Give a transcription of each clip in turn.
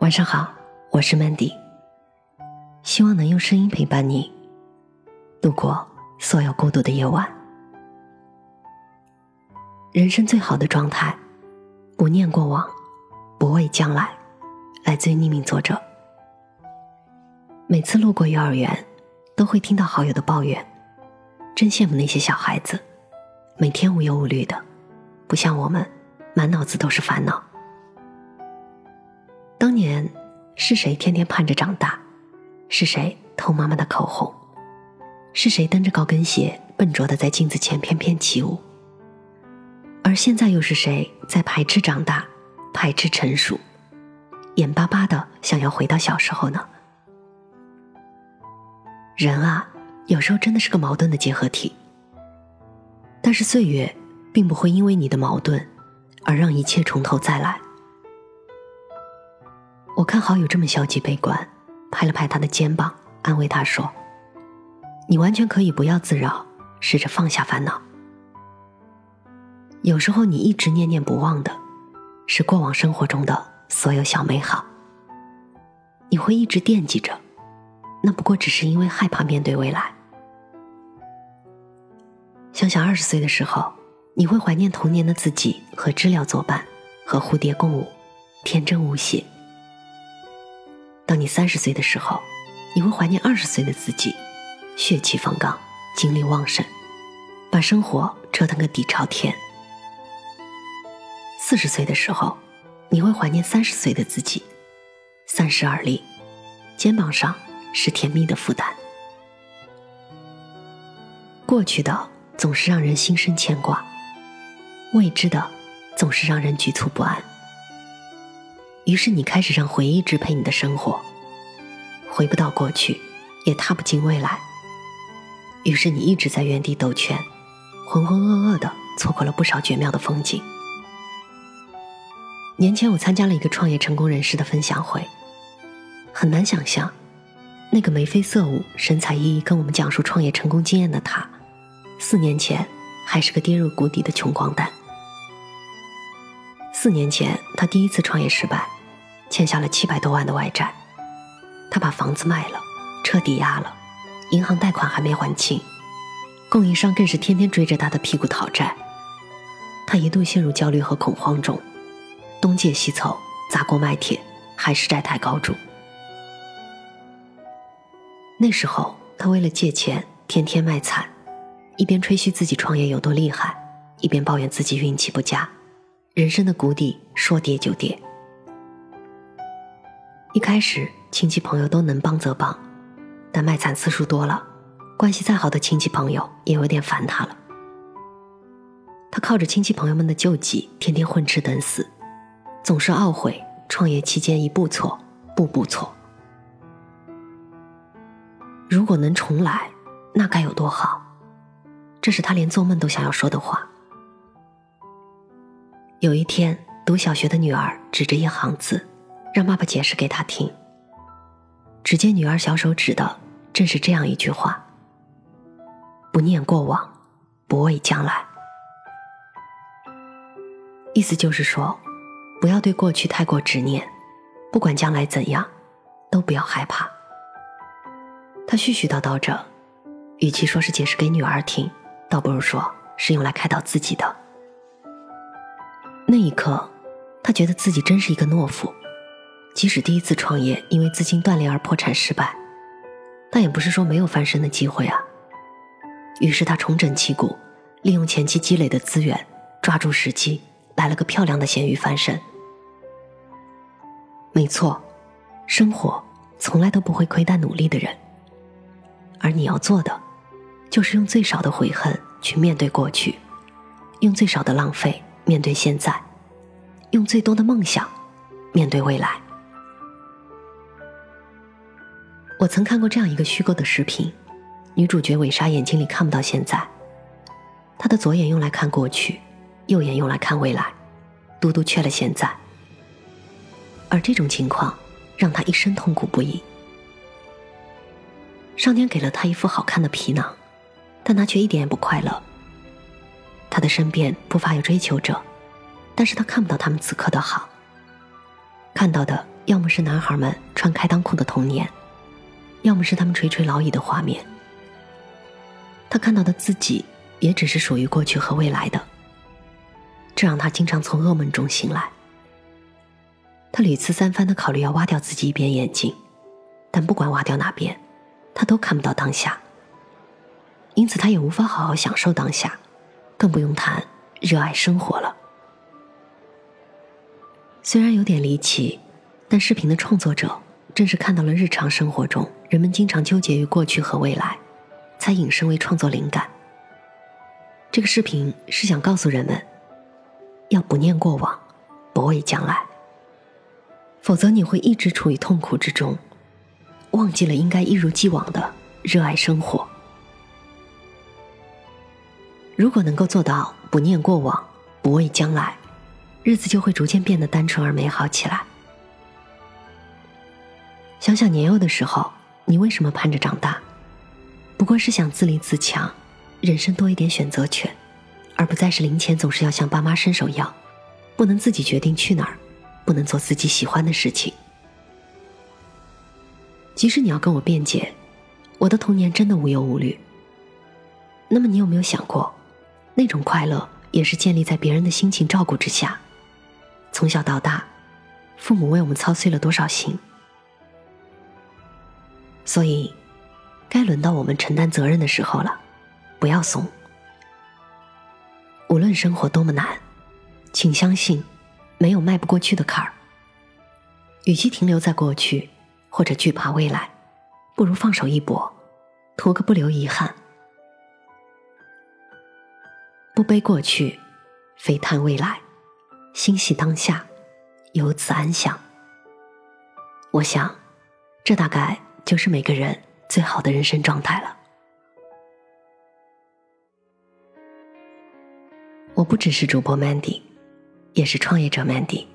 晚上好，我是 Mandy，希望能用声音陪伴你度过所有孤独的夜晚。人生最好的状态，不念过往，不畏将来。来自于匿名作者。每次路过幼儿园，都会听到好友的抱怨，真羡慕那些小孩子，每天无忧无虑的，不像我们，满脑子都是烦恼。年是谁天天盼着长大？是谁偷妈妈的口红？是谁蹬着高跟鞋笨拙的在镜子前翩翩起舞？而现在又是谁在排斥长大，排斥成熟，眼巴巴的想要回到小时候呢？人啊，有时候真的是个矛盾的结合体。但是岁月并不会因为你的矛盾而让一切从头再来。我看好友这么消极悲观，拍了拍他的肩膀，安慰他说：“你完全可以不要自扰，试着放下烦恼。有时候你一直念念不忘的，是过往生活中的所有小美好。你会一直惦记着，那不过只是因为害怕面对未来。想想二十岁的时候，你会怀念童年的自己，和知了作伴，和蝴蝶共舞，天真无邪。”当你三十岁的时候，你会怀念二十岁的自己，血气方刚，精力旺盛，把生活折腾个底朝天。四十岁的时候，你会怀念三十岁的自己，三十而立，肩膀上是甜蜜的负担。过去的总是让人心生牵挂，未知的总是让人局促不安。于是你开始让回忆支配你的生活，回不到过去，也踏不进未来。于是你一直在原地兜圈，浑浑噩噩的错过了不少绝妙的风景。年前我参加了一个创业成功人士的分享会，很难想象，那个眉飞色舞、神采奕奕跟我们讲述创业成功经验的他，四年前还是个跌入谷底的穷光蛋。四年前，他第一次创业失败，欠下了七百多万的外债。他把房子卖了，车抵押了，银行贷款还没还清，供应商更是天天追着他的屁股讨债。他一度陷入焦虑和恐慌中，东借西凑，砸锅卖铁，还是债台高筑。那时候，他为了借钱，天天卖惨，一边吹嘘自己创业有多厉害，一边抱怨自己运气不佳。人生的谷底说跌就跌。一开始亲戚朋友都能帮则帮，但卖惨次数多了，关系再好的亲戚朋友也有点烦他了。他靠着亲戚朋友们的救济，天天混吃等死，总是懊悔创业期间一步错，步步错。如果能重来，那该有多好！这是他连做梦都想要说的话。有一天，读小学的女儿指着一行字，让爸爸解释给他听。只见女儿小手指的正是这样一句话：“不念过往，不畏将来。”意思就是说，不要对过去太过执念，不管将来怎样，都不要害怕。他絮絮叨叨着，与其说是解释给女儿听，倒不如说是用来开导自己的。那一刻，他觉得自己真是一个懦夫。即使第一次创业因为资金断裂而破产失败，但也不是说没有翻身的机会啊。于是他重整旗鼓，利用前期积累的资源，抓住时机，来了个漂亮的咸鱼翻身。没错，生活从来都不会亏待努力的人。而你要做的，就是用最少的悔恨去面对过去，用最少的浪费。面对现在，用最多的梦想面对未来。我曾看过这样一个虚构的视频，女主角韦莎眼睛里看不到现在，她的左眼用来看过去，右眼用来看未来，独独缺了现在。而这种情况让她一生痛苦不已。上天给了她一副好看的皮囊，但她却一点也不快乐。她的身边不乏有追求者，但是她看不到他们此刻的好，看到的要么是男孩们穿开裆裤的童年，要么是他们垂垂老矣的画面。他看到的自己，也只是属于过去和未来的，这让他经常从噩梦中醒来。他屡次三番的考虑要挖掉自己一边眼睛，但不管挖掉哪边，他都看不到当下。因此，他也无法好好享受当下，更不用谈热爱生活了。虽然有点离奇，但视频的创作者正是看到了日常生活中人们经常纠结于过去和未来。才引申为创作灵感。这个视频是想告诉人们，要不念过往，不畏将来，否则你会一直处于痛苦之中，忘记了应该一如既往的热爱生活。如果能够做到不念过往，不畏将来，日子就会逐渐变得单纯而美好起来。想想年幼的时候，你为什么盼着长大？不过是想自立自强，人生多一点选择权，而不再是零钱总是要向爸妈伸手要，不能自己决定去哪儿，不能做自己喜欢的事情。即使你要跟我辩解，我的童年真的无忧无虑。那么你有没有想过，那种快乐也是建立在别人的辛勤照顾之下？从小到大，父母为我们操碎了多少心？所以。该轮到我们承担责任的时候了，不要怂。无论生活多么难，请相信，没有迈不过去的坎儿。与其停留在过去，或者惧怕未来，不如放手一搏，图个不留遗憾。不悲过去，非叹未来，心系当下，由此安详。我想，这大概就是每个人。最好的人生状态了。我不只是主播 Mandy，也是创业者 Mandy。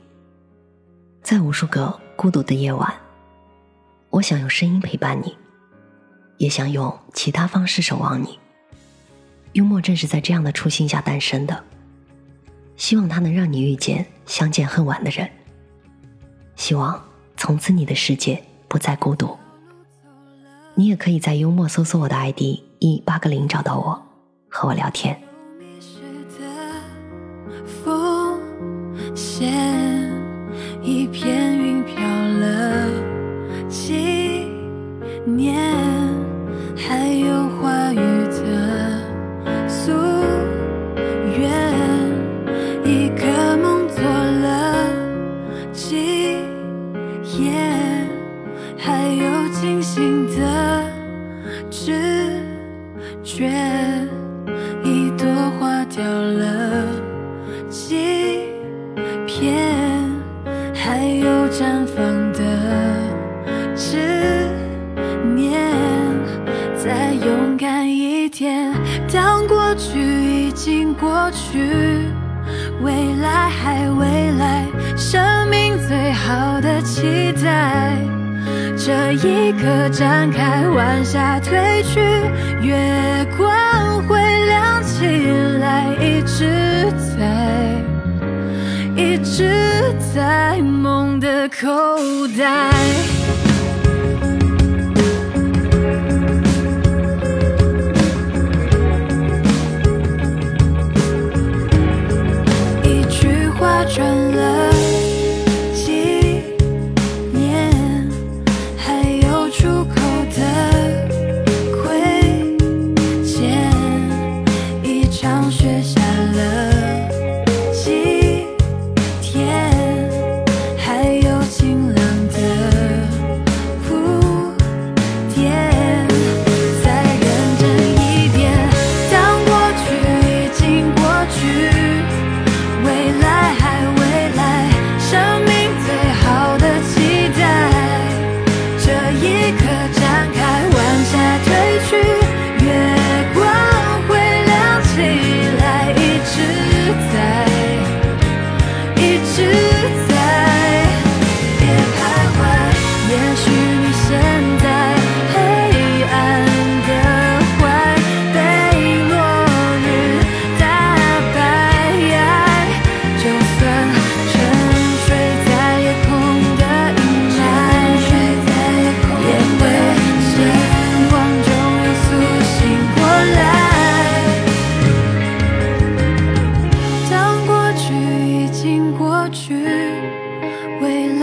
在无数个孤独的夜晚，我想用声音陪伴你，也想用其他方式守望你。幽默正是在这样的初心下诞生的，希望它能让你遇见相见恨晚的人。希望从此你的世界不再孤独。你也可以在幽默搜索我的 ID 一八个零找到我，和我聊天。一片觉，一朵花掉了几片，还有绽放的执念。再勇敢一点，当过去已经过去，未来还未来，生命最好的期待。这一刻展开，晚霞褪去，月光会亮起来，一直在，一直在梦的口袋。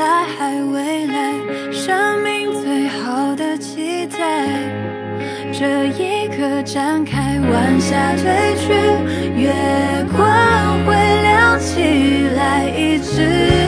来还未来，生命最好的期待。这一刻展开，晚霞褪去，月光会亮起来，一直